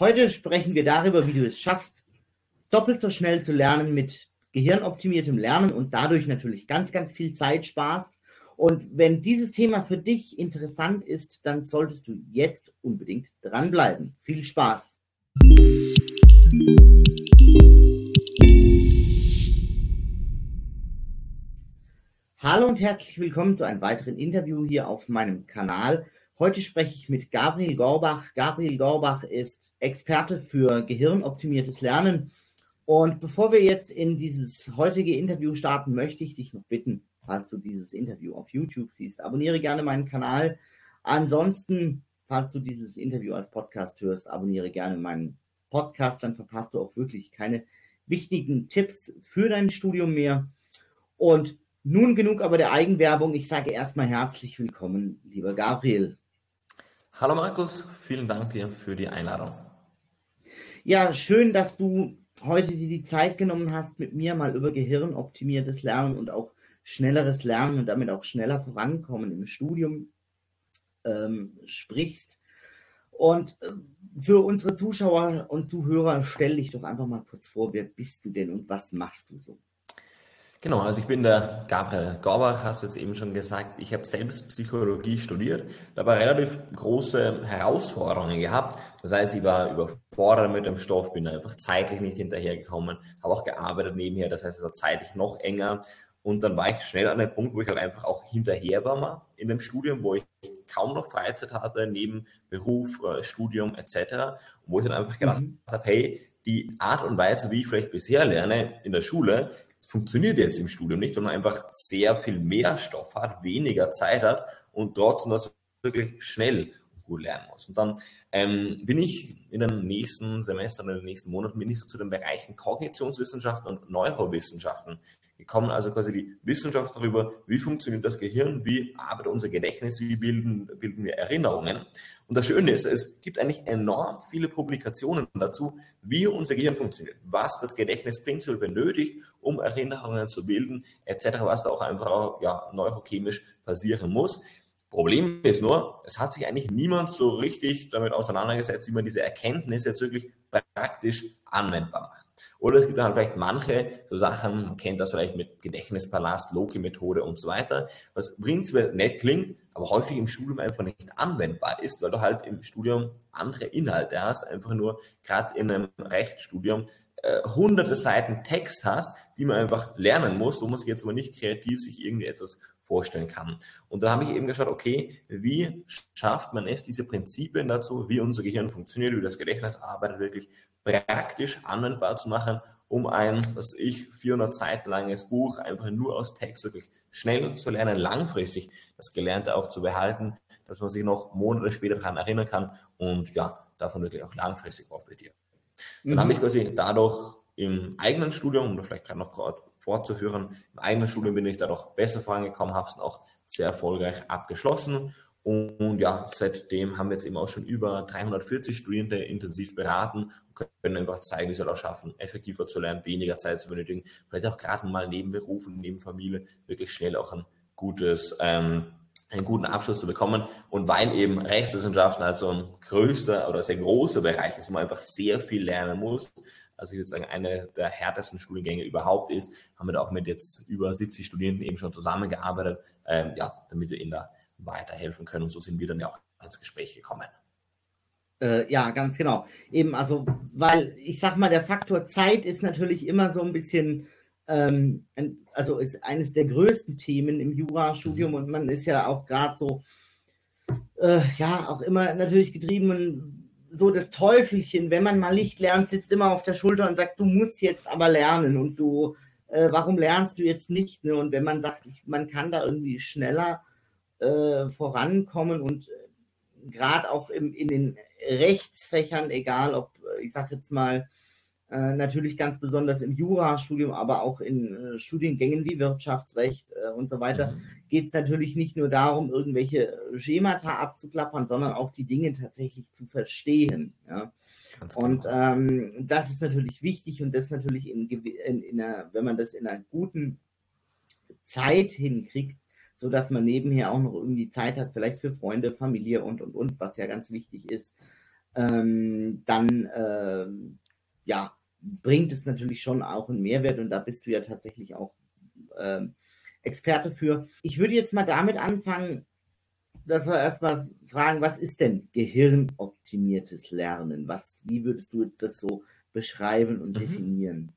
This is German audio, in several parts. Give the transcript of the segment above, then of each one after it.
Heute sprechen wir darüber, wie du es schaffst, doppelt so schnell zu lernen mit gehirnoptimiertem Lernen und dadurch natürlich ganz, ganz viel Zeit sparst. Und wenn dieses Thema für dich interessant ist, dann solltest du jetzt unbedingt dranbleiben. Viel Spaß! Hallo und herzlich willkommen zu einem weiteren Interview hier auf meinem Kanal. Heute spreche ich mit Gabriel Gorbach. Gabriel Gorbach ist Experte für gehirnoptimiertes Lernen. Und bevor wir jetzt in dieses heutige Interview starten, möchte ich dich noch bitten, falls du dieses Interview auf YouTube siehst, abonniere gerne meinen Kanal. Ansonsten, falls du dieses Interview als Podcast hörst, abonniere gerne meinen Podcast, dann verpasst du auch wirklich keine wichtigen Tipps für dein Studium mehr. Und nun genug aber der Eigenwerbung. Ich sage erstmal herzlich willkommen, lieber Gabriel. Hallo Markus, vielen Dank dir für die Einladung. Ja, schön, dass du heute dir die Zeit genommen hast, mit mir mal über gehirnoptimiertes Lernen und auch schnelleres Lernen und damit auch schneller vorankommen im Studium ähm, sprichst. Und äh, für unsere Zuschauer und Zuhörer stell dich doch einfach mal kurz vor, wer bist du denn und was machst du so? Genau, also ich bin der Gabriel Gorbach, hast du jetzt eben schon gesagt. Ich habe selbst Psychologie studiert, dabei relativ große Herausforderungen gehabt. Das heißt, ich war überfordert mit dem Stoff, bin einfach zeitlich nicht hinterhergekommen, habe auch gearbeitet nebenher, das heißt, es war zeitlich noch enger. Und dann war ich schnell an einem Punkt, wo ich halt einfach auch hinterher war mal in dem Studium, wo ich kaum noch Freizeit hatte, neben Beruf, äh, Studium etc. Und wo ich dann einfach gedacht mhm. habe, hey, die Art und Weise, wie ich vielleicht bisher lerne in der Schule, funktioniert jetzt im Studium nicht, weil man einfach sehr viel mehr Stoff hat, weniger Zeit hat und trotzdem das wirklich schnell gut lernen muss. Und dann ähm, bin ich in den nächsten Semestern, in den nächsten Monaten, bin ich so zu den Bereichen Kognitionswissenschaften und Neurowissenschaften gekommen, also quasi die Wissenschaft darüber, wie funktioniert das Gehirn, wie arbeitet unser Gedächtnis, wie bilden, bilden wir Erinnerungen. Und das Schöne ist, es gibt eigentlich enorm viele Publikationen dazu, wie unser Gehirn funktioniert, was das Gedächtnis prinzipiell benötigt, um Erinnerungen zu bilden, etc., was da auch einfach ja, neurochemisch passieren muss. Problem ist nur, es hat sich eigentlich niemand so richtig damit auseinandergesetzt, wie man diese Erkenntnis jetzt wirklich praktisch anwendbar macht. Oder es gibt dann vielleicht manche so Sachen, man kennt das vielleicht mit Gedächtnispalast, Loki-Methode und so weiter, was prinzipiell nett klingt, aber häufig im Studium einfach nicht anwendbar ist, weil du halt im Studium andere Inhalte hast, einfach nur gerade in einem Rechtsstudium äh, hunderte Seiten Text hast, die man einfach lernen muss, wo man sich jetzt aber nicht kreativ sich irgendwie etwas vorstellen kann. Und da habe ich eben geschaut, okay, wie schafft man es, diese Prinzipien dazu, wie unser Gehirn funktioniert, wie das Gedächtnis arbeitet, wirklich praktisch anwendbar zu machen, um ein, was ich, 400 Seiten langes Buch einfach nur aus Text wirklich schnell zu lernen, langfristig das Gelernte auch zu behalten, dass man sich noch Monate später daran erinnern kann und ja, davon wirklich auch langfristig profitiert. Dann mhm. habe ich quasi dadurch im eigenen Studium, um vielleicht gerade noch gerade fortzuführen, im eigenen Studium bin ich dadurch besser vorangekommen, habe es auch sehr erfolgreich abgeschlossen und ja, seitdem haben wir jetzt eben auch schon über 340 Studierende intensiv beraten und können einfach zeigen, wie sie auch schaffen, effektiver zu lernen, weniger Zeit zu benötigen, vielleicht auch gerade mal neben Beruf und neben Familie wirklich schnell auch ein gutes, ähm, einen guten Abschluss zu bekommen. Und weil eben Rechtswissenschaften also ein größter oder sehr großer Bereich ist, wo man einfach sehr viel lernen muss, also ich würde sagen, eine der härtesten Studiengänge überhaupt ist, haben wir da auch mit jetzt über 70 Studierenden eben schon zusammengearbeitet, ähm, ja, damit wir in der weiterhelfen können. Und so sind wir dann ja auch ins Gespräch gekommen. Äh, ja, ganz genau. Eben, also, weil ich sag mal, der Faktor Zeit ist natürlich immer so ein bisschen, ähm, also ist eines der größten Themen im Jurastudium mhm. und man ist ja auch gerade so, äh, ja, auch immer natürlich getrieben und so das Teufelchen, wenn man mal Licht lernt, sitzt immer auf der Schulter und sagt, du musst jetzt aber lernen und du, äh, warum lernst du jetzt nicht? Ne? Und wenn man sagt, ich, man kann da irgendwie schneller äh, vorankommen und äh, gerade auch im, in den Rechtsfächern, egal ob, äh, ich sage jetzt mal, äh, natürlich ganz besonders im Jurastudium, aber auch in äh, Studiengängen wie Wirtschaftsrecht äh, und so weiter, mhm. geht es natürlich nicht nur darum, irgendwelche Schemata abzuklappern, sondern auch die Dinge tatsächlich zu verstehen. Ja? Und genau. ähm, das ist natürlich wichtig und das natürlich in, in, in einer, wenn man das in einer guten Zeit hinkriegt, so dass man nebenher auch noch irgendwie Zeit hat, vielleicht für Freunde, Familie und und und, was ja ganz wichtig ist. ähm, dann äh, ja, bringt es natürlich schon auch einen Mehrwert und da bist du ja tatsächlich auch äh, Experte für. Ich würde jetzt mal damit anfangen, dass wir erstmal fragen, was ist denn gehirnoptimiertes Lernen? Was, wie würdest du das so beschreiben und mhm. definieren?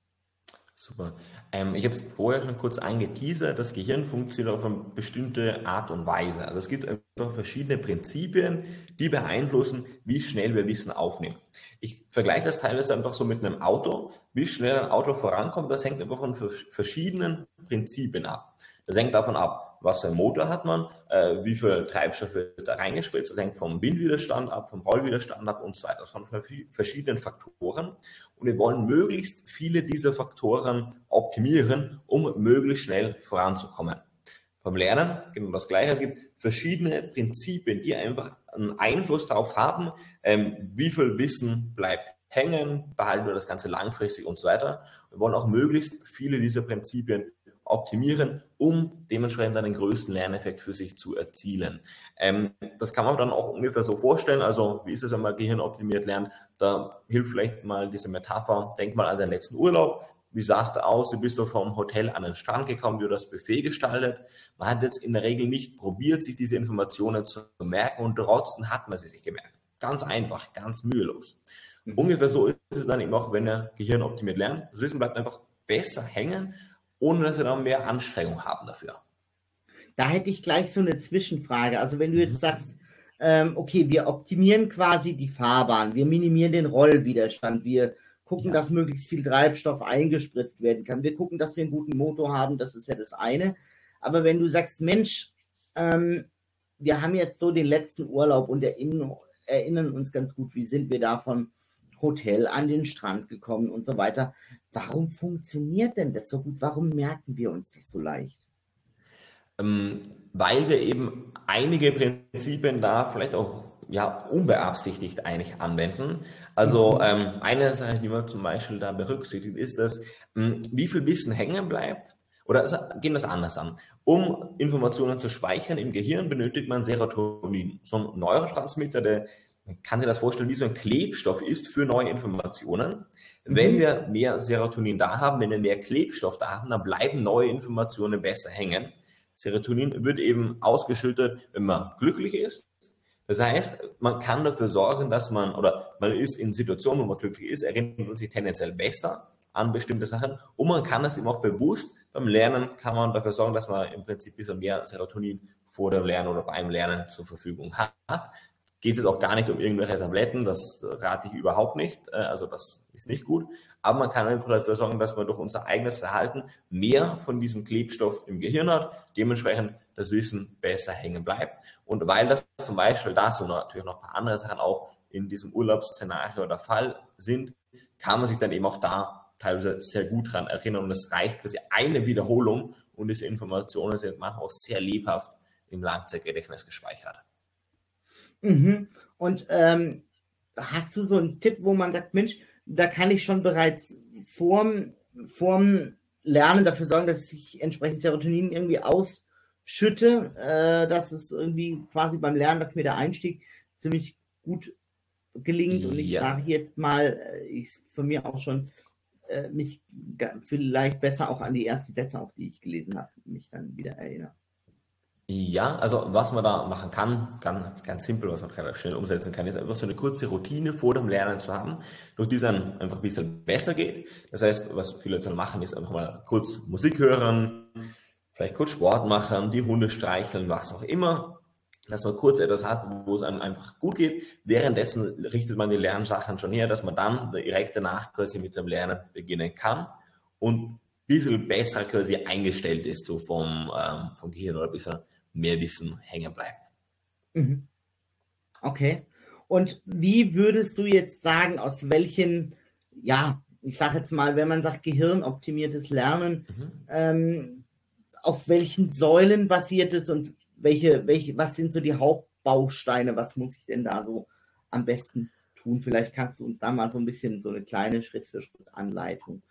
Super. Ähm, ich habe es vorher schon kurz angeteasert. Das Gehirn funktioniert auf eine bestimmte Art und Weise. Also es gibt einfach verschiedene Prinzipien, die beeinflussen, wie schnell wir Wissen aufnehmen. Ich vergleiche das teilweise einfach so mit einem Auto. Wie schnell ein Auto vorankommt, das hängt einfach von verschiedenen Prinzipien ab. Das hängt davon ab, was für einen Motor hat man, äh, wie viel Treibstoff wird da reingespritzt, das hängt vom Windwiderstand ab, vom Rollwiderstand ab und so weiter, von verschiedenen Faktoren. Und wir wollen möglichst viele dieser Faktoren optimieren, um möglichst schnell voranzukommen. Beim Lernen genau das Gleiche. Es gibt verschiedene Prinzipien, die einfach einen Einfluss darauf haben, ähm, wie viel Wissen bleibt hängen, behalten wir das Ganze langfristig und so weiter. Wir wollen auch möglichst viele dieser Prinzipien optimieren, um dementsprechend einen größten Lerneffekt für sich zu erzielen. Ähm, das kann man dann auch ungefähr so vorstellen. Also, wie ist es, wenn man Gehirn optimiert lernt? Da hilft vielleicht mal diese Metapher. Denk mal an den letzten Urlaub. Wie sah es da aus? Du bist doch vom Hotel an den Strand gekommen, du das Buffet gestaltet. Man hat jetzt in der Regel nicht probiert, sich diese Informationen zu merken und trotzdem hat man sie sich gemerkt. Ganz einfach, ganz mühelos. Mhm. Ungefähr so ist es dann eben auch, wenn er Gehirn optimiert lernt. Das Wissen bleibt einfach besser hängen ohne dass wir dann mehr Anstrengung haben dafür. Da hätte ich gleich so eine Zwischenfrage. Also wenn du jetzt mhm. sagst, ähm, okay, wir optimieren quasi die Fahrbahn, wir minimieren den Rollwiderstand, wir gucken, ja. dass möglichst viel Treibstoff eingespritzt werden kann, wir gucken, dass wir einen guten Motor haben, das ist ja das eine. Aber wenn du sagst, Mensch, ähm, wir haben jetzt so den letzten Urlaub und erinnern, erinnern uns ganz gut, wie sind wir davon Hotel an den Strand gekommen und so weiter. Warum funktioniert denn das so gut? Warum merken wir uns das so leicht? Ähm, weil wir eben einige Prinzipien da vielleicht auch ja, unbeabsichtigt eigentlich anwenden. Also ähm, eine Sache, die man zum Beispiel da berücksichtigt, ist, dass ähm, wie viel Wissen hängen bleibt. Oder gehen wir es anders an. Um Informationen zu speichern im Gehirn benötigt man Serotonin, so ein Neurotransmitter, der man kann sich das vorstellen, wie so ein Klebstoff ist für neue Informationen. Mhm. Wenn wir mehr Serotonin da haben, wenn wir mehr Klebstoff da haben, dann bleiben neue Informationen besser hängen. Serotonin wird eben ausgeschüttet, wenn man glücklich ist. Das heißt, man kann dafür sorgen, dass man, oder man ist in Situationen, wo man glücklich ist, erinnert man sich tendenziell besser an bestimmte Sachen und man kann das eben auch bewusst, beim Lernen kann man dafür sorgen, dass man im Prinzip ein bisschen mehr Serotonin vor dem Lernen oder beim Lernen zur Verfügung hat geht es jetzt auch gar nicht um irgendwelche Tabletten, das rate ich überhaupt nicht, äh, also das ist nicht gut, aber man kann einfach dafür sorgen, dass man durch unser eigenes Verhalten mehr von diesem Klebstoff im Gehirn hat, dementsprechend das Wissen besser hängen bleibt. Und weil das zum Beispiel das und natürlich noch ein paar andere Sachen auch in diesem Urlaubsszenario der Fall sind, kann man sich dann eben auch da teilweise sehr gut dran erinnern. Und es reicht quasi eine Wiederholung und diese Informationen sind manchmal auch sehr lebhaft im Langzeitgedächtnis gespeichert. Mhm. Und ähm, hast du so einen Tipp, wo man sagt, Mensch, da kann ich schon bereits vorm, vorm Lernen dafür sorgen, dass ich entsprechend Serotonin irgendwie ausschütte, äh, dass es irgendwie quasi beim Lernen, dass mir der Einstieg ziemlich gut gelingt. Und ich ja. sage jetzt mal, äh, ich von mir auch schon äh, mich vielleicht besser auch an die ersten Sätze, auch die ich gelesen habe, mich dann wieder erinnere. Ja, also was man da machen kann, ganz, ganz simpel, was man relativ schnell umsetzen kann, ist einfach so eine kurze Routine vor dem Lernen zu haben, durch die es dann einfach ein bisschen besser geht. Das heißt, was viele Leute machen, ist einfach mal kurz Musik hören, vielleicht kurz Sport machen, die Hunde streicheln, was auch immer, dass man kurz etwas hat, wo es einem einfach gut geht. Währenddessen richtet man die Lernsachen schon her, dass man dann direkt danach quasi mit dem Lernen beginnen kann und bisschen besser quasi eingestellt ist, so vom, ähm, vom Gehirn oder ein bisschen mehr Wissen hängen bleibt. Mhm. Okay. Und wie würdest du jetzt sagen, aus welchen, ja, ich sage jetzt mal, wenn man sagt gehirnoptimiertes Lernen, mhm. ähm, auf welchen Säulen basiert es und welche, welche, was sind so die Hauptbausteine? Was muss ich denn da so am besten tun? Vielleicht kannst du uns da mal so ein bisschen so eine kleine Schritt für Schritt Anleitung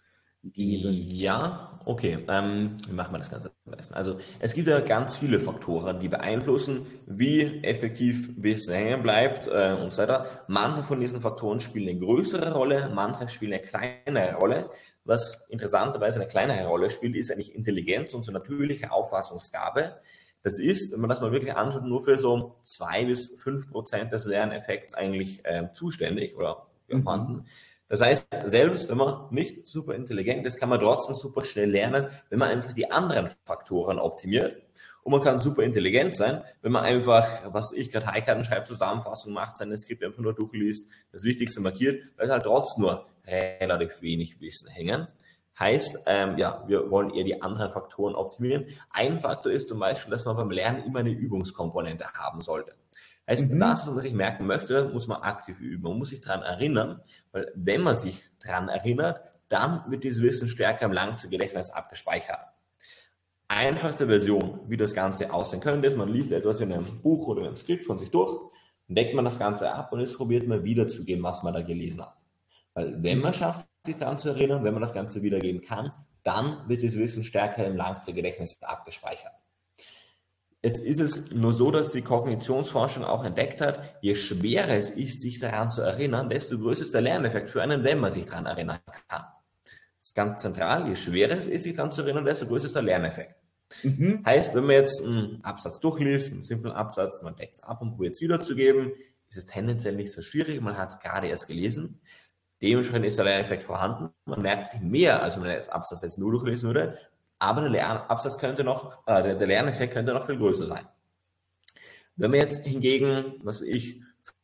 geben? Ja, okay. Ähm, wie machen wir das Ganze am besten? Also es gibt ja ganz viele Faktoren, die beeinflussen, wie effektiv Wissen hängen bleibt äh, und so weiter. Manche von diesen Faktoren spielen eine größere Rolle, manche spielen eine kleinere Rolle. Was interessanterweise eine kleinere Rolle spielt, ist eigentlich Intelligenz und so natürliche Auffassungsgabe. Das ist, wenn man das mal wirklich anschaut, nur für so zwei bis fünf Prozent des Lerneffekts eigentlich äh, zuständig oder mhm. Das heißt, selbst wenn man nicht super intelligent ist, kann man trotzdem super schnell lernen, wenn man einfach die anderen Faktoren optimiert. Und man kann super intelligent sein, wenn man einfach, was ich gerade Highkarten schreibt, Zusammenfassung macht, seine Skripte einfach nur durchliest, das Wichtigste markiert, weil halt trotzdem nur relativ wenig Wissen hängen. Heißt, ähm, ja, wir wollen eher die anderen Faktoren optimieren. Ein Faktor ist zum Beispiel, dass man beim Lernen immer eine Übungskomponente haben sollte. Heißt, mhm. das, was ich merken möchte, muss man aktiv üben. Man muss sich daran erinnern, weil wenn man sich daran erinnert, dann wird dieses Wissen stärker im Langzeitgedächtnis abgespeichert. Einfachste Version, wie das Ganze aussehen könnte, ist, man liest etwas in einem Buch oder in einem Skript von sich durch, deckt man das Ganze ab und jetzt probiert man wiederzugeben, was man da gelesen hat. Weil wenn man schafft, sich daran zu erinnern, wenn man das Ganze wiedergeben kann, dann wird das Wissen stärker im Langzeitgedächtnis abgespeichert. Jetzt ist es nur so, dass die Kognitionsforschung auch entdeckt hat, je schwerer es ist, sich daran zu erinnern, desto größer ist der Lerneffekt für einen, wenn man sich daran erinnern kann. Das ist ganz zentral, je schwerer es ist, sich daran zu erinnern, desto größer ist der Lerneffekt. Mhm. Heißt, wenn man jetzt einen Absatz durchliest, einen simplen Absatz, man deckt es ab und probiert es wiederzugeben, ist es tendenziell nicht so schwierig, man hat es gerade erst gelesen. Dementsprechend ist der Lerneffekt vorhanden. Man merkt sich mehr, als wenn man den Absatz jetzt nur durchlesen würde. Aber der Lernabsatz könnte noch, äh, der, der Lerneffekt könnte noch viel größer sein. Wenn man jetzt hingegen, was ich,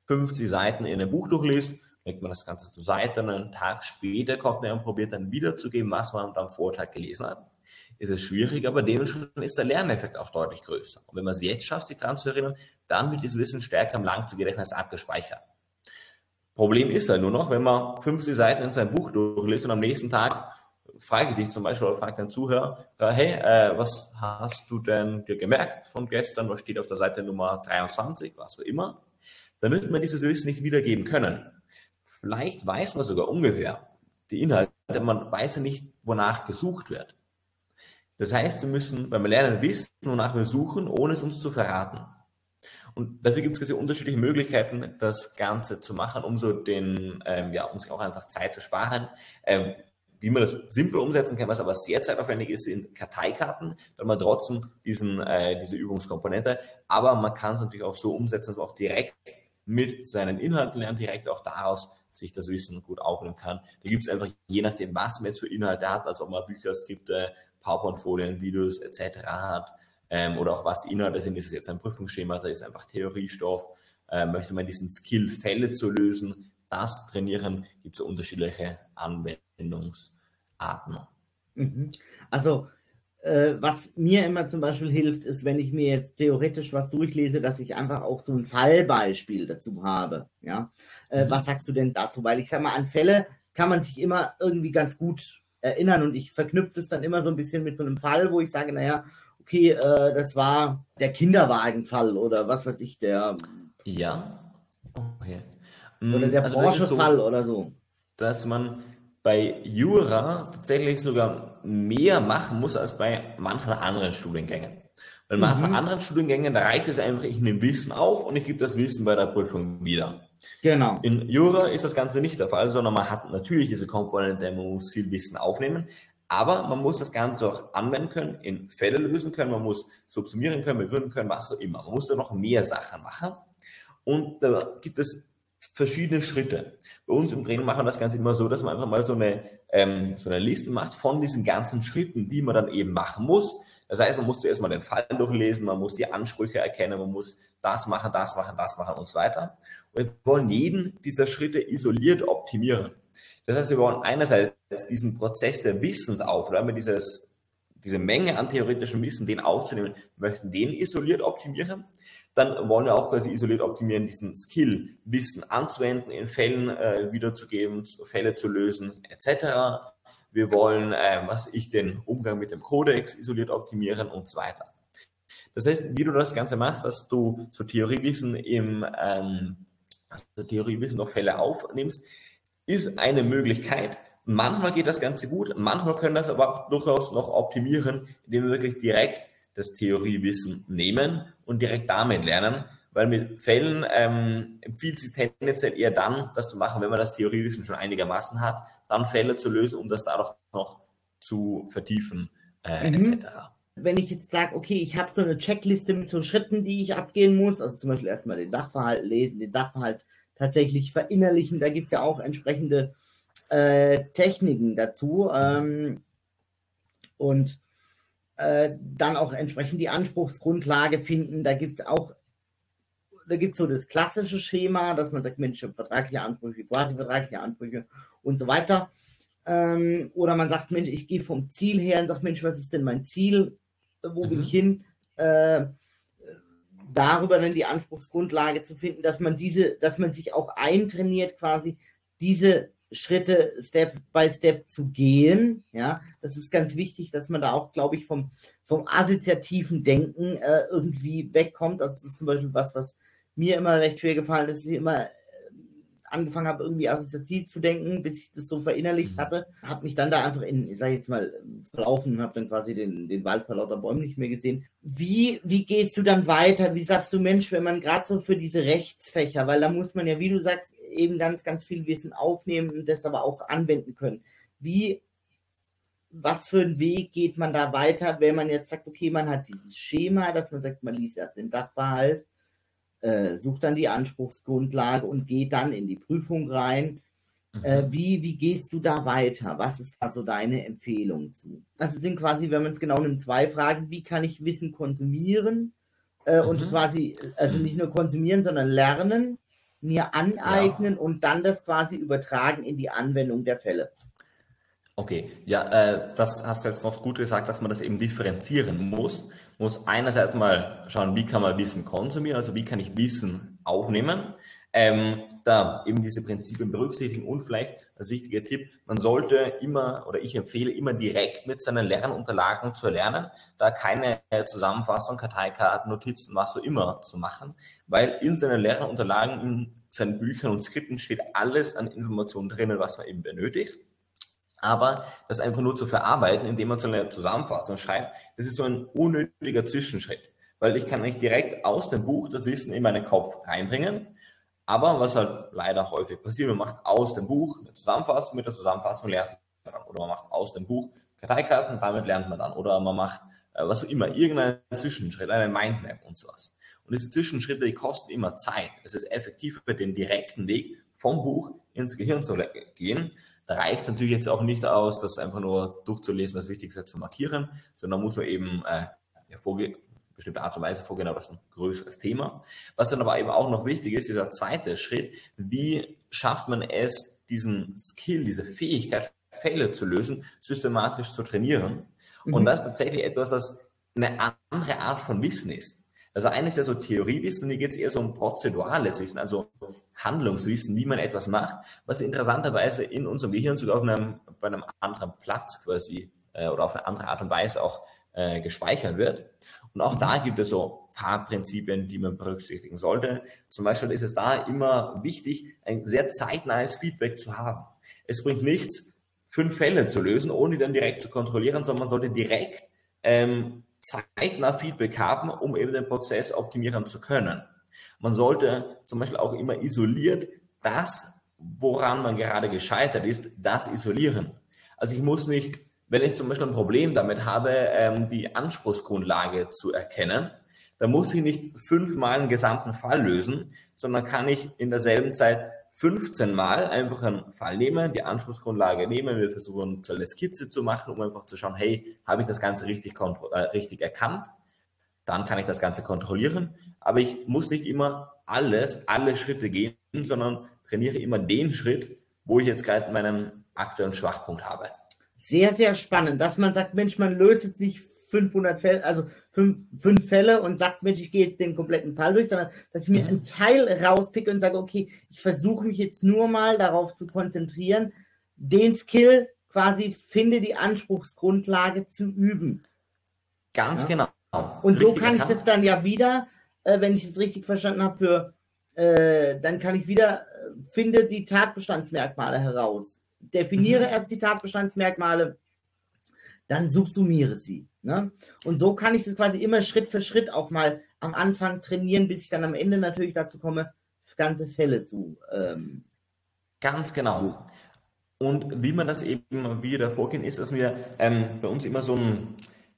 50 Seiten in einem Buch durchliest, legt man das Ganze zur Seite und einen Tag später kommt man und probiert dann wiederzugeben, was man am Vortag gelesen hat, ist es schwierig, aber dementsprechend ist der Lerneffekt auch deutlich größer. Und wenn man es jetzt schafft, sich daran zu erinnern, dann wird dieses Wissen stärker im Langzeitgedächtnis abgespeichert. Problem ist halt nur noch, wenn man 50 Seiten in sein Buch durchliest und am nächsten Tag frage ich dich zum Beispiel oder frage den Zuhörer, äh, hey, äh, was hast du denn dir gemerkt von gestern? Was steht auf der Seite Nummer 23, was auch immer? Dann wird man dieses Wissen nicht wiedergeben können. Vielleicht weiß man sogar ungefähr die Inhalte, man weiß ja nicht, wonach gesucht wird. Das heißt, wir müssen beim Lernen wissen, wonach wir suchen, ohne es uns zu verraten. Und dafür gibt es quasi unterschiedliche Möglichkeiten, das Ganze zu machen, um so den, ähm, ja, sich auch einfach Zeit zu sparen. Ähm, wie man das simpel umsetzen kann, was aber sehr zeitaufwendig ist, sind Karteikarten, dann man trotzdem diesen, äh, diese Übungskomponente, aber man kann es natürlich auch so umsetzen, dass man auch direkt mit seinen Inhalten lernt, direkt auch daraus sich das Wissen gut aufnehmen kann. Da gibt es einfach, je nachdem, was man jetzt für Inhalte hat, also ob man Bücher, Skripte, PowerPoint-Folien, Videos etc. hat, ähm, oder auch was die Inhalte sind, ist es jetzt ein Prüfungsschema, da ist einfach Theoriestoff, äh, möchte man diesen Skill, Fälle zu lösen, das trainieren, gibt es unterschiedliche Anwendungsarten. Mhm. Also äh, was mir immer zum Beispiel hilft, ist, wenn ich mir jetzt theoretisch was durchlese, dass ich einfach auch so ein Fallbeispiel dazu habe. Ja, äh, mhm. was sagst du denn dazu? Weil ich sage mal, an Fälle kann man sich immer irgendwie ganz gut erinnern und ich verknüpfe es dann immer so ein bisschen mit so einem Fall, wo ich sage, naja, okay, äh, das war der Kinderwagenfall oder was weiß ich, der. Ja. Okay. Oder der also Porsche-Fall so, oder so. Dass man bei Jura tatsächlich sogar mehr machen muss als bei manchen anderen Studiengängen. Bei mhm. manchen anderen Studiengängen, da reicht es einfach, ich nehme Wissen auf und ich gebe das Wissen bei der Prüfung wieder. Genau. In Jura ist das Ganze nicht der Fall, sondern man hat natürlich diese Komponente, man muss viel Wissen aufnehmen, aber man muss das Ganze auch anwenden können, in Fälle lösen können, man muss subsumieren können, begründen können, was auch immer. Man muss da noch mehr Sachen machen. Und da gibt es verschiedene Schritte. Bei uns im Training machen wir das Ganze immer so, dass man einfach mal so eine, ähm, so eine Liste macht von diesen ganzen Schritten, die man dann eben machen muss. Das heißt, man muss zuerst mal den Fall durchlesen, man muss die Ansprüche erkennen, man muss das machen, das machen, das machen und so weiter. Und wir wollen jeden dieser Schritte isoliert optimieren. Das heißt, wir wollen einerseits diesen Prozess der Wissensaufnahme, dieses, diese Menge an theoretischem Wissen, den aufzunehmen, möchten den isoliert optimieren. Dann wollen wir auch quasi isoliert optimieren, diesen Skill, Wissen anzuwenden, in Fällen äh, wiederzugeben, Fälle zu lösen, etc. Wir wollen, äh, was ich, den Umgang mit dem Codex isoliert optimieren und so weiter. Das heißt, wie du das Ganze machst, dass du so Theoriewissen im ähm, also Theoriewissen auf Fälle aufnimmst, ist eine Möglichkeit. Manchmal geht das Ganze gut, manchmal können das aber auch durchaus noch optimieren, indem wir wirklich direkt das Theoriewissen nehmen und direkt damit lernen, weil mit Fällen ähm, empfiehlt sich tendenziell eher dann, das zu machen, wenn man das Theoriewissen schon einigermaßen hat, dann Fälle zu lösen, um das dadurch noch zu vertiefen äh, mhm. etc. Wenn ich jetzt sage, okay, ich habe so eine Checkliste mit so Schritten, die ich abgehen muss, also zum Beispiel erstmal den Sachverhalt lesen, den Sachverhalt tatsächlich verinnerlichen, da gibt es ja auch entsprechende äh, Techniken dazu. Ähm, und äh, dann auch entsprechend die Anspruchsgrundlage finden. Da gibt es auch, da gibt es so das klassische Schema, dass man sagt, Mensch, vertragliche Ansprüche, quasi vertragliche Ansprüche und so weiter. Ähm, oder man sagt, Mensch, ich gehe vom Ziel her und sage, Mensch, was ist denn mein Ziel? Wo mhm. will ich hin? Äh, darüber dann die Anspruchsgrundlage zu finden, dass man diese, dass man sich auch eintrainiert, quasi diese Schritte Step by Step zu gehen. Ja, das ist ganz wichtig, dass man da auch, glaube ich, vom, vom assoziativen Denken äh, irgendwie wegkommt. Das ist zum Beispiel was, was mir immer recht schwer gefallen ist. Immer angefangen habe, irgendwie assoziativ zu denken, bis ich das so verinnerlicht mhm. hatte. Habe mich dann da einfach in, ich sage jetzt mal, verlaufen und habe dann quasi den, den Wald vor lauter Bäumen nicht mehr gesehen. Wie, wie gehst du dann weiter? Wie sagst du, Mensch, wenn man gerade so für diese Rechtsfächer, weil da muss man ja, wie du sagst, eben ganz, ganz viel Wissen aufnehmen und das aber auch anwenden können. Wie, was für einen Weg geht man da weiter, wenn man jetzt sagt, okay, man hat dieses Schema, dass man sagt, man liest erst den Sachverhalt, äh, sucht dann die Anspruchsgrundlage und geht dann in die Prüfung rein. Mhm. Äh, wie, wie gehst du da weiter? Was ist also deine Empfehlung zu? Das also sind quasi, wenn man es genau nimmt, zwei Fragen. Wie kann ich Wissen konsumieren? Äh, mhm. Und quasi, also nicht nur konsumieren, sondern lernen mir aneignen ja. und dann das quasi übertragen in die Anwendung der Fälle. Okay, ja, äh, das hast du jetzt noch gut gesagt, dass man das eben differenzieren muss. Muss einerseits mal schauen, wie kann man Wissen konsumieren, also wie kann ich Wissen aufnehmen. Ähm, da eben diese Prinzipien berücksichtigen und vielleicht als wichtiger Tipp, man sollte immer oder ich empfehle immer direkt mit seinen Lernunterlagen zu lernen, da keine Zusammenfassung, Karteikarten, Notizen, was auch immer zu machen, weil in seinen Lernunterlagen, in seinen Büchern und Skripten steht alles an Informationen drinnen, was man eben benötigt. Aber das einfach nur zu verarbeiten, indem man so eine Zusammenfassung schreibt, das ist so ein unnötiger Zwischenschritt. Weil ich kann nicht direkt aus dem Buch das Wissen in meinen Kopf reinbringen, aber was halt leider häufig passiert, man macht aus dem Buch eine Zusammenfassung, mit der Zusammenfassung lernt man dann. Oder man macht aus dem Buch Karteikarten, damit lernt man dann. Oder man macht äh, was auch immer, irgendeinen Zwischenschritt, eine Mindmap und sowas. Und diese Zwischenschritte, die kosten immer Zeit. Es ist effektiver, den direkten Weg vom Buch ins Gehirn zu gehen. Reicht natürlich jetzt auch nicht aus, das einfach nur durchzulesen, das Wichtigste zu markieren, sondern muss man eben äh, ja, vorgehen bestimmte Art und Weise vorgehen, aber das ist ein größeres Thema. Was dann aber eben auch noch wichtig ist, dieser zweite Schritt, wie schafft man es, diesen Skill, diese Fähigkeit, Fälle zu lösen, systematisch zu trainieren. Mhm. Und das ist tatsächlich etwas, das eine andere Art von Wissen ist. Also eines ist ja so Theoriewissen und hier geht es eher so um prozedurales Wissen, also Handlungswissen, wie man etwas macht, was interessanterweise in unserem Gehirn sogar auf einem, bei einem anderen Platz quasi äh, oder auf eine andere Art und Weise auch äh, gespeichert wird. Und auch da gibt es so ein paar Prinzipien, die man berücksichtigen sollte. Zum Beispiel ist es da immer wichtig, ein sehr zeitnahes Feedback zu haben. Es bringt nichts, fünf Fälle zu lösen, ohne dann direkt zu kontrollieren, sondern man sollte direkt ähm, zeitnah Feedback haben, um eben den Prozess optimieren zu können. Man sollte zum Beispiel auch immer isoliert das, woran man gerade gescheitert ist, das isolieren. Also ich muss nicht wenn ich zum Beispiel ein Problem damit habe, ähm, die Anspruchsgrundlage zu erkennen, dann muss ich nicht fünfmal einen gesamten Fall lösen, sondern kann ich in derselben Zeit 15 Mal einfach einen Fall nehmen, die Anspruchsgrundlage nehmen, wir versuchen so eine Skizze zu machen, um einfach zu schauen, hey, habe ich das Ganze richtig, äh, richtig erkannt? Dann kann ich das Ganze kontrollieren. Aber ich muss nicht immer alles, alle Schritte gehen, sondern trainiere immer den Schritt, wo ich jetzt gerade meinen aktuellen Schwachpunkt habe sehr, sehr spannend, dass man sagt, Mensch, man löst jetzt nicht 500 Fälle, also fünf, fünf Fälle und sagt, Mensch, ich gehe jetzt den kompletten Fall durch, sondern dass ich mir einen Teil rauspicke und sage, okay, ich versuche mich jetzt nur mal darauf zu konzentrieren, den Skill quasi finde die Anspruchsgrundlage zu üben. Ganz ja? genau. Und richtig so kann ich das dann ja wieder, äh, wenn ich es richtig verstanden habe, für äh, dann kann ich wieder, äh, finde die Tatbestandsmerkmale heraus definiere mhm. erst die Tatbestandsmerkmale, dann subsumiere sie. Ne? Und so kann ich das quasi immer Schritt für Schritt auch mal am Anfang trainieren, bis ich dann am Ende natürlich dazu komme, ganze Fälle zu. Ähm, Ganz genau. Und wie man das eben wieder vorgehen, ist, dass wir ähm, bei uns immer so ein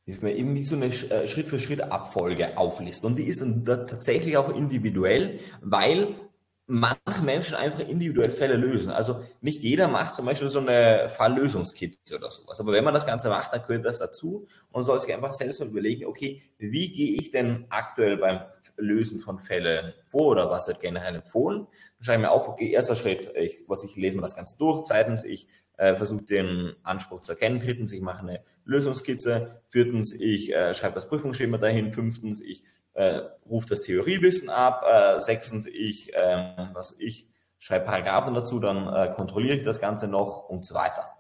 ist mir eben wie so eine äh, Schritt-für-Schritt-Abfolge auflistet. Und die ist dann tatsächlich auch individuell, weil manche Menschen einfach individuell Fälle lösen. Also nicht jeder macht zum Beispiel so eine Falllösungskizze oder sowas. Aber wenn man das Ganze macht, dann gehört das dazu und soll sich einfach selbst mal überlegen, okay, wie gehe ich denn aktuell beim Lösen von Fällen vor oder was wird generell empfohlen? Dann schreibe ich mir auf, okay, erster Schritt, ich, was ich lese mir das Ganze durch. Zweitens, ich äh, versuche den Anspruch zu erkennen. Drittens, ich mache eine Lösungskizze. Viertens, ich äh, schreibe das Prüfungsschema dahin. Fünftens, ich äh, ruft das Theoriewissen ab. Äh, sechstens, ich, äh, was ich schreibe Paragraphen dazu, dann äh, kontrolliere ich das Ganze noch und so weiter.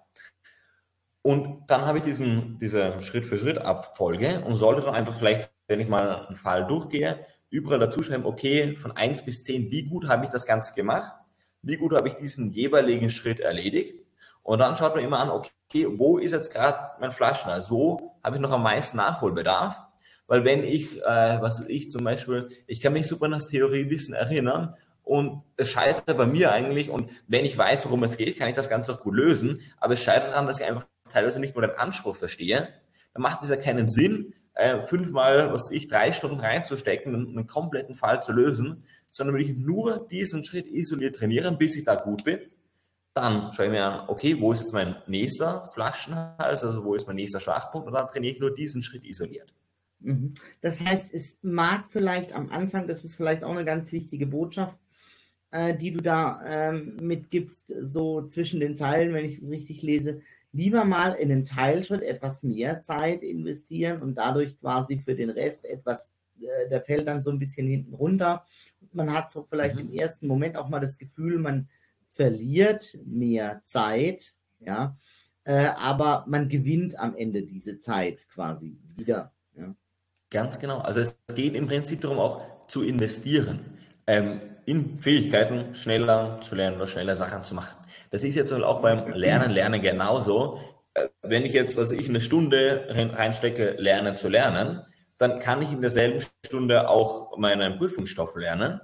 Und dann habe ich diesen, diese Schritt-für-Schritt-Abfolge und sollte dann einfach vielleicht, wenn ich mal einen Fall durchgehe, überall dazu schreiben, okay, von 1 bis 10, wie gut habe ich das Ganze gemacht? Wie gut habe ich diesen jeweiligen Schritt erledigt? Und dann schaut man immer an, okay, wo ist jetzt gerade mein Flaschenhals? Wo habe ich noch am meisten Nachholbedarf? Weil wenn ich, äh, was ich zum Beispiel, ich kann mich super an das Theoriewissen erinnern und es scheitert bei mir eigentlich und wenn ich weiß, worum es geht, kann ich das Ganze auch gut lösen, aber es scheitert daran, dass ich einfach teilweise nicht mal den Anspruch verstehe. Dann macht es ja keinen Sinn, äh, fünfmal, was ich, drei Stunden reinzustecken, einen, einen kompletten Fall zu lösen, sondern will ich nur diesen Schritt isoliert trainieren, bis ich da gut bin. Dann schaue ich mir an, okay, wo ist jetzt mein nächster Flaschenhals, also wo ist mein nächster Schwachpunkt und dann trainiere ich nur diesen Schritt isoliert. Mhm. Das heißt, es mag vielleicht am Anfang, das ist vielleicht auch eine ganz wichtige Botschaft, äh, die du da ähm, mitgibst, so zwischen den Zeilen, wenn ich es richtig lese, lieber mal in den Teilschritt etwas mehr Zeit investieren und dadurch quasi für den Rest etwas, äh, der fällt dann so ein bisschen hinten runter. Man hat so vielleicht mhm. im ersten Moment auch mal das Gefühl, man verliert mehr Zeit, ja, äh, aber man gewinnt am Ende diese Zeit quasi wieder. Ganz genau. Also es geht im Prinzip darum, auch zu investieren. Ähm, in Fähigkeiten schneller zu lernen oder schneller Sachen zu machen. Das ist jetzt auch beim Lernen, Lernen genauso. Äh, wenn ich jetzt, was ich eine Stunde reinstecke, lernen zu lernen, dann kann ich in derselben Stunde auch meinen Prüfungsstoff lernen.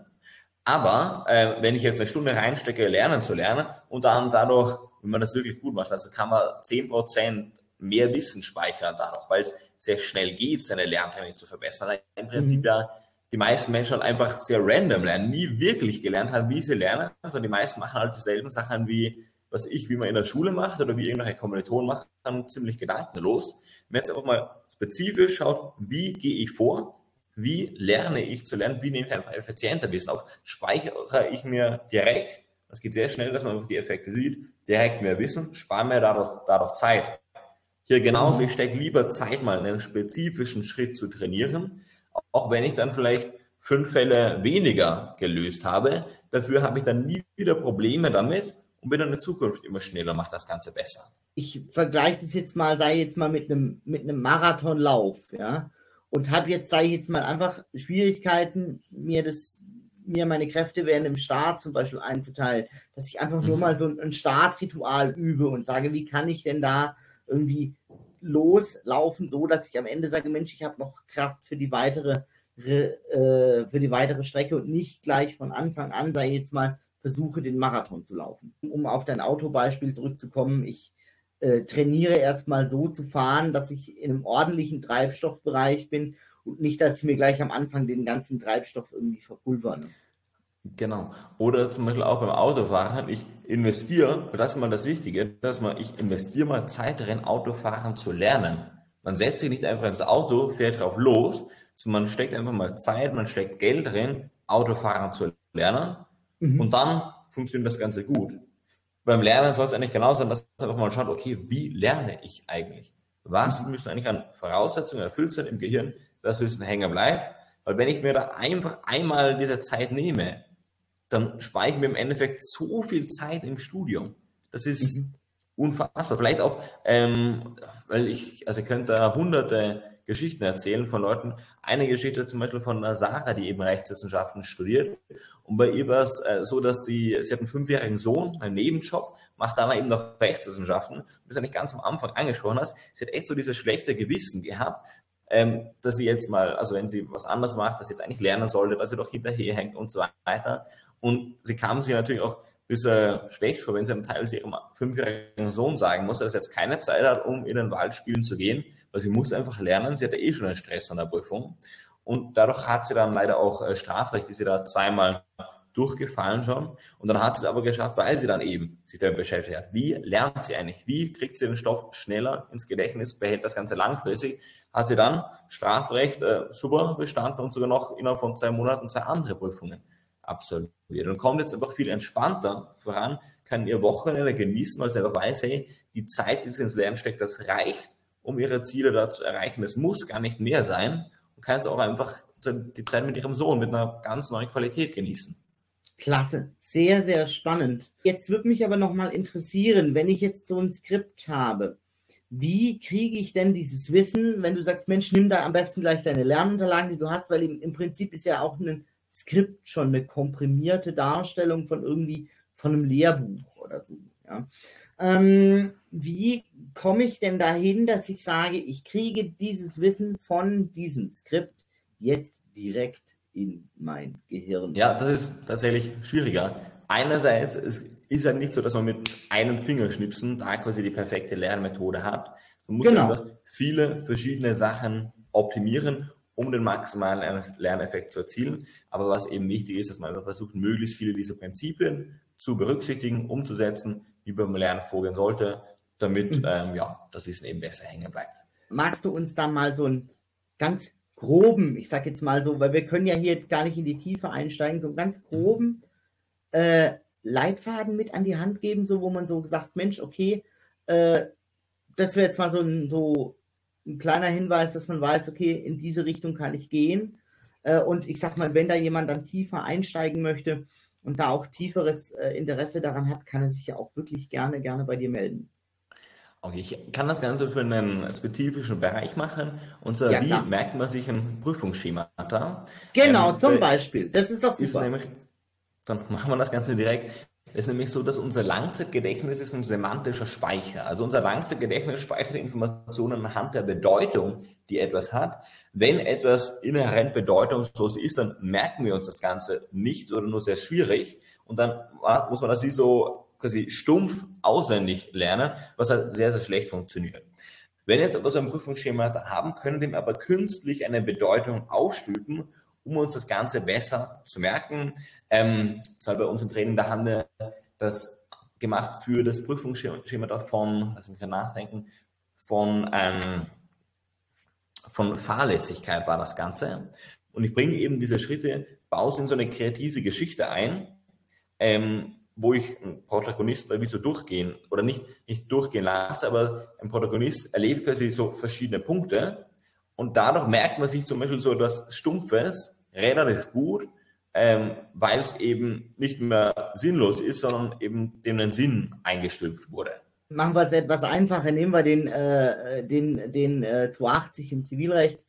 Aber äh, wenn ich jetzt eine Stunde reinstecke, lernen zu lernen und dann dadurch, wenn man das wirklich gut macht, also kann man zehn Prozent mehr Wissen speichern dadurch, weil es sehr schnell geht, seine Lerntechnik zu verbessern. Weil Im Prinzip mhm. ja die meisten Menschen halt einfach sehr random lernen, nie wirklich gelernt haben, wie sie lernen. Also die meisten machen halt dieselben Sachen wie, was ich, wie man in der Schule macht oder wie irgendwelche Kommilitonen machen, dann ziemlich gedankenlos. Wenn jetzt einfach mal spezifisch schaut, wie gehe ich vor, wie lerne ich zu lernen, wie nehme ich einfach effizienter Wissen auf, speichere ich mir direkt, das geht sehr schnell, dass man einfach die Effekte sieht, direkt mehr Wissen, spare mir dadurch, dadurch Zeit. Hier genauso, ich stecke lieber Zeit mal in einen spezifischen Schritt zu trainieren, auch wenn ich dann vielleicht fünf Fälle weniger gelöst habe, dafür habe ich dann nie wieder Probleme damit und bin dann in Zukunft immer schneller, macht das Ganze besser. Ich vergleiche das jetzt mal, sei jetzt mal mit einem, mit einem Marathonlauf, ja und habe jetzt, sage ich jetzt mal, einfach Schwierigkeiten, mir das, mir meine Kräfte während dem Start zum Beispiel einzuteilen, dass ich einfach mhm. nur mal so ein Startritual übe und sage, wie kann ich denn da irgendwie loslaufen, so dass ich am Ende sage, Mensch, ich habe noch Kraft für die weitere äh, für die weitere Strecke und nicht gleich von Anfang an, sei jetzt mal, versuche den Marathon zu laufen. Um auf dein Autobeispiel zurückzukommen, ich äh, trainiere erstmal so zu fahren, dass ich in einem ordentlichen Treibstoffbereich bin und nicht, dass ich mir gleich am Anfang den ganzen Treibstoff irgendwie verpulvern. Genau. Oder zum Beispiel auch beim Autofahren, ich investiere, das ist mal das Wichtige, dass man, ich investiere mal Zeit darin, Autofahren zu lernen. Man setzt sich nicht einfach ins Auto, fährt drauf los, sondern man steckt einfach mal Zeit, man steckt Geld drin, Autofahren zu lernen mhm. und dann funktioniert das Ganze gut beim Lernen soll es eigentlich genau sein, dass man einfach mal schaut, okay, wie lerne ich eigentlich? Was mhm. müssen eigentlich an Voraussetzungen erfüllt sein im Gehirn, dass Wissen hängen bleibt? Weil wenn ich mir da einfach einmal diese Zeit nehme, dann spare ich mir im Endeffekt so viel Zeit im Studium. Das ist mhm. unfassbar. Vielleicht auch, ähm, weil ich, also ich könnte da hunderte Geschichten erzählen von Leuten. Eine Geschichte zum Beispiel von Sarah, die eben Rechtswissenschaften studiert. Und bei ihr war es äh, so, dass sie, sie hat einen fünfjährigen Sohn, einen Nebenjob, macht dann eben noch Rechtswissenschaften. Du bist nicht ganz am Anfang angesprochen hast, sie hat echt so dieses schlechte Gewissen gehabt, ähm, dass sie jetzt mal, also wenn sie was anderes macht, dass sie jetzt eigentlich lernen sollte, dass sie doch hinterherhängt und so weiter. Und sie kam sich natürlich auch ein bisschen schlecht vor, wenn sie am Teil ihrem fünfjährigen Sohn sagen muss, dass er jetzt keine Zeit hat, um in den Wald spielen zu gehen, weil sie muss einfach lernen, sie hat ja eh schon einen Stress von der Prüfung. Und dadurch hat sie dann leider auch äh, Strafrecht, ist sie da zweimal durchgefallen schon. Und dann hat sie es aber geschafft, weil sie dann eben sich damit beschäftigt hat. Wie lernt sie eigentlich? Wie kriegt sie den Stoff schneller ins Gedächtnis, behält das Ganze langfristig? Hat sie dann Strafrecht äh, super bestanden und sogar noch innerhalb von zwei Monaten zwei andere Prüfungen absolviert und kommt jetzt einfach viel entspannter voran, kann ihr Wochenende genießen, weil sie einfach weiß, hey, die Zeit, die sie ins Lernen steckt, das reicht, um ihre Ziele da zu erreichen. Es muss gar nicht mehr sein und kann es auch einfach die Zeit mit ihrem Sohn mit einer ganz neuen Qualität genießen. Klasse, sehr, sehr spannend. Jetzt würde mich aber nochmal interessieren, wenn ich jetzt so ein Skript habe, wie kriege ich denn dieses Wissen, wenn du sagst, Mensch, nimm da am besten gleich deine Lernunterlagen, die du hast, weil im, im Prinzip ist ja auch ein Skript schon eine komprimierte Darstellung von irgendwie von einem Lehrbuch oder so. Ja. Ähm, wie komme ich denn dahin, dass ich sage, ich kriege dieses Wissen von diesem Skript jetzt direkt in mein Gehirn. Ja, das ist tatsächlich schwieriger. Einerseits es ist ja nicht so, dass man mit einem Fingerschnipsen da quasi die perfekte Lernmethode hat. Man muss genau. einfach viele verschiedene Sachen optimieren, um den maximalen Lerneffekt zu erzielen. Aber was eben wichtig ist, dass man versucht, möglichst viele dieser Prinzipien zu berücksichtigen, umzusetzen, wie beim Lernen vorgehen sollte, damit mhm. ähm, ja, das Wissen eben besser hängen bleibt. Magst du uns da mal so ein ganz groben, ich sag jetzt mal so, weil wir können ja hier gar nicht in die Tiefe einsteigen, so einen ganz groben äh, Leitfaden mit an die Hand geben, so wo man so sagt, Mensch, okay, äh, das wäre jetzt mal so ein, so ein kleiner Hinweis, dass man weiß, okay, in diese Richtung kann ich gehen. Äh, und ich sag mal, wenn da jemand dann tiefer einsteigen möchte und da auch tieferes äh, Interesse daran hat, kann er sich ja auch wirklich gerne, gerne bei dir melden. Okay, ich kann das Ganze für einen spezifischen Bereich machen. Und zwar, ja, wie merkt man sich ein Prüfungsschema da? Genau, ähm, zum Beispiel. Das ist doch super. Ist nämlich, dann machen wir das Ganze direkt. Es ist nämlich so, dass unser Langzeitgedächtnis ist ein semantischer Speicher. Also unser Langzeitgedächtnis speichert Informationen anhand der Bedeutung, die etwas hat. Wenn etwas inhärent bedeutungslos ist, dann merken wir uns das Ganze nicht oder nur sehr schwierig. Und dann muss man das wie so quasi stumpf auswendig lernen, was halt sehr, sehr schlecht funktioniert. Wenn jetzt aber so ein Prüfungsschema haben, können dem aber künstlich eine Bedeutung aufstülpen, um uns das Ganze besser zu merken. Ähm, das bei uns im Training, da haben wir das gemacht für das Prüfungsschema davon, lass mich nachdenken, von, ähm, von Fahrlässigkeit war das Ganze. Und ich bringe eben diese Schritte, baue es in so eine kreative Geschichte ein, ähm, wo ich einen Protagonisten wie so durchgehen oder nicht, nicht durchgehen lasse, aber ein Protagonist erlebt quasi so verschiedene Punkte und dadurch merkt man sich zum Beispiel so etwas Stumpfes relativ gut, ähm, weil es eben nicht mehr sinnlos ist, sondern eben dem einen Sinn eingestülpt wurde. Machen wir es etwas einfacher, nehmen wir den, äh, den, den äh, 280 im Zivilrecht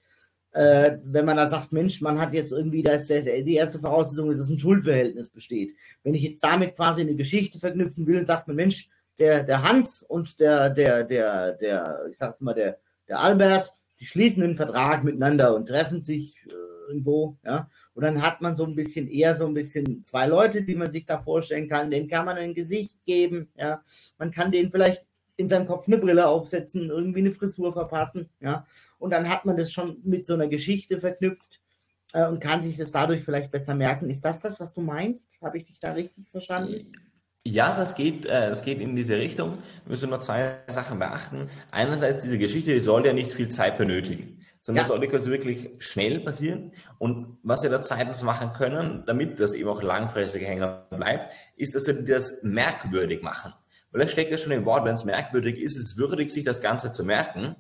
äh, wenn man da sagt, Mensch, man hat jetzt irgendwie, das, das, die erste Voraussetzung ist, dass ein Schuldverhältnis besteht. Wenn ich jetzt damit quasi eine Geschichte verknüpfen will, sagt man, Mensch, der, der Hans und der, der, der, der, ich sag's mal, der, der Albert, die schließen einen Vertrag miteinander und treffen sich äh, irgendwo, ja. Und dann hat man so ein bisschen eher so ein bisschen zwei Leute, die man sich da vorstellen kann, denen kann man ein Gesicht geben, ja. Man kann denen vielleicht in seinem Kopf eine Brille aufsetzen, irgendwie eine Frisur verpassen, ja. Und dann hat man das schon mit so einer Geschichte verknüpft äh, und kann sich das dadurch vielleicht besser merken. Ist das das, was du meinst? Habe ich dich da richtig verstanden? Ja, das geht, äh, das geht in diese Richtung. Wir müssen nur zwei Sachen beachten. Einerseits, diese Geschichte, die soll ja nicht viel Zeit benötigen, sondern ja. das soll quasi wirklich schnell passieren. Und was wir da zweitens machen können, damit das eben auch langfristig hängen bleibt, ist, dass wir das merkwürdig machen. Weil das steckt ja schon im Wort, wenn es merkwürdig ist, ist es würdig, sich das Ganze zu merken.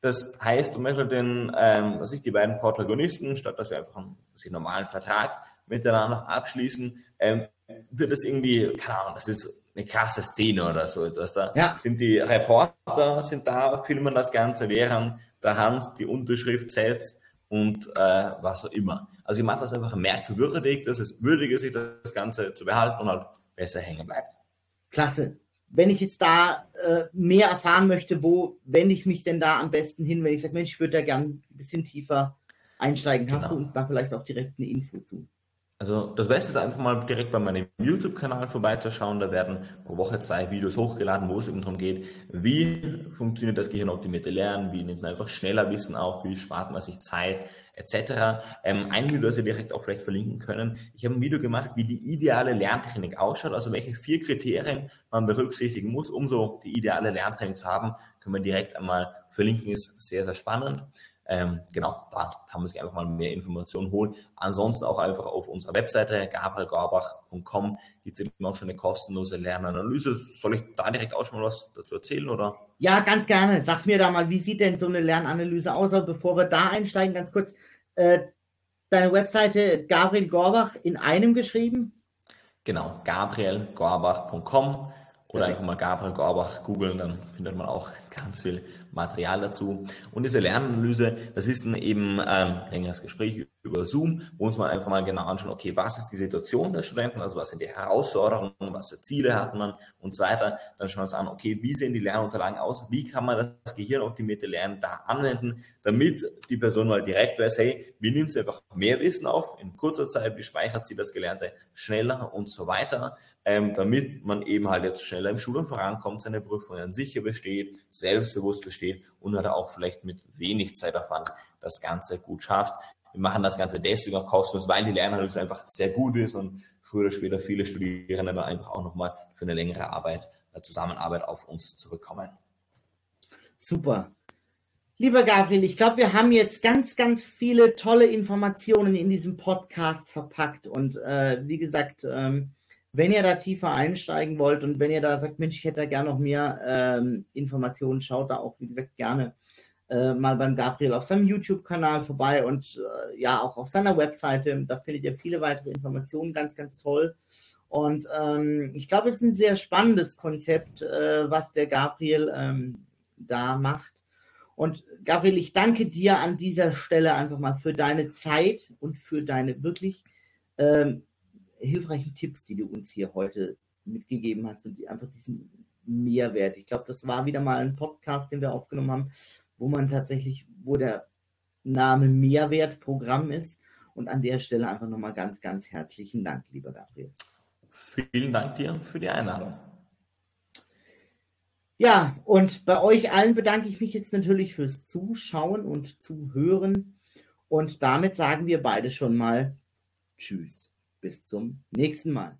Das heißt zum Beispiel den, ähm, was ich, die beiden Protagonisten, statt dass wir einfach einen, einen normalen Vertrag miteinander abschließen, ähm, wird das irgendwie, keine Ahnung, das ist eine krasse Szene oder so etwas. Da ja. sind die Reporter sind da, filmen das Ganze, während der Hans die Unterschrift setzt und äh, was auch immer. Also ich mache das einfach merkwürdig, dass es würdig ist, sich das Ganze zu behalten und halt besser hängen bleibt. Klasse. wenn ich jetzt da äh, mehr erfahren möchte, wo wende ich mich denn da am besten hin, wenn ich sage, Mensch, ich würde da gern ein bisschen tiefer einsteigen. Hast genau. du uns da vielleicht auch direkt eine Info zu? Also das Beste ist einfach mal direkt bei meinem YouTube-Kanal vorbeizuschauen. Da werden pro Woche zwei Videos hochgeladen, wo es eben darum geht, wie funktioniert das gehirnoptimierte Lernen, wie nimmt man einfach schneller Wissen auf, wie spart man sich Zeit etc. Ähm, ein Video, das ihr direkt auch vielleicht verlinken können. Ich habe ein Video gemacht, wie die ideale Lerntechnik ausschaut, also welche vier Kriterien man berücksichtigen muss, um so die ideale Lerntechnik zu haben, können wir direkt einmal verlinken, ist sehr, sehr spannend. Ähm, genau, da kann man sich einfach mal mehr Informationen holen. Ansonsten auch einfach auf unserer Webseite gabrielgarbach.com gibt es eben auch so eine kostenlose Lernanalyse. Soll ich da direkt auch schon mal was dazu erzählen oder? Ja, ganz gerne. Sag mir da mal, wie sieht denn so eine Lernanalyse aus? Aber bevor wir da einsteigen, ganz kurz, äh, deine Webseite Gabriel Gorbach in einem geschrieben? Genau, gabrielgorbach.com oder einfach mal Gabriel Gorbach googeln, dann findet man auch ganz viel Material dazu. Und diese Lernanalyse, das ist dann eben ein längeres Gespräch über Zoom, wo uns mal einfach mal genau anschauen, okay, was ist die Situation der Studenten, also was sind die Herausforderungen, was für Ziele hat man und so weiter. Dann schauen wir uns an, okay, wie sehen die Lernunterlagen aus, wie kann man das gehirnoptimierte Lernen da anwenden, damit die Person mal direkt weiß, hey, wie nimmt sie einfach mehr Wissen auf in kurzer Zeit, wie speichert sie das Gelernte schneller und so weiter, ähm, damit man eben halt jetzt schneller im Schulung vorankommt, seine Prüfungen sicher besteht, selbstbewusst besteht und halt auch vielleicht mit wenig Zeitaufwand das Ganze gut schafft. Wir machen das Ganze deswegen auch kostenlos, weil die Lernanalyse einfach sehr gut ist und früher oder später viele Studierende aber einfach auch nochmal für eine längere Arbeit, äh, Zusammenarbeit auf uns zurückkommen. Super. Lieber Gabriel, ich glaube, wir haben jetzt ganz, ganz viele tolle Informationen in diesem Podcast verpackt. Und äh, wie gesagt, ähm, wenn ihr da tiefer einsteigen wollt und wenn ihr da sagt, Mensch, ich hätte da gerne noch mehr ähm, Informationen, schaut da auch, wie gesagt, gerne äh, mal beim Gabriel auf seinem YouTube-Kanal vorbei und äh, ja, auch auf seiner Webseite. Da findet ihr viele weitere Informationen, ganz, ganz toll. Und ähm, ich glaube, es ist ein sehr spannendes Konzept, äh, was der Gabriel ähm, da macht. Und Gabriel, ich danke dir an dieser Stelle einfach mal für deine Zeit und für deine wirklich ähm, hilfreichen Tipps, die du uns hier heute mitgegeben hast und die einfach diesen Mehrwert. Ich glaube, das war wieder mal ein Podcast, den wir aufgenommen haben, wo man tatsächlich, wo der Name Mehrwertprogramm ist. Und an der Stelle einfach nochmal ganz, ganz herzlichen Dank, lieber Gabriel. Vielen Dank dir für die Einladung. Ja, und bei euch allen bedanke ich mich jetzt natürlich fürs Zuschauen und Zuhören. Und damit sagen wir beide schon mal Tschüss. Bis zum nächsten Mal.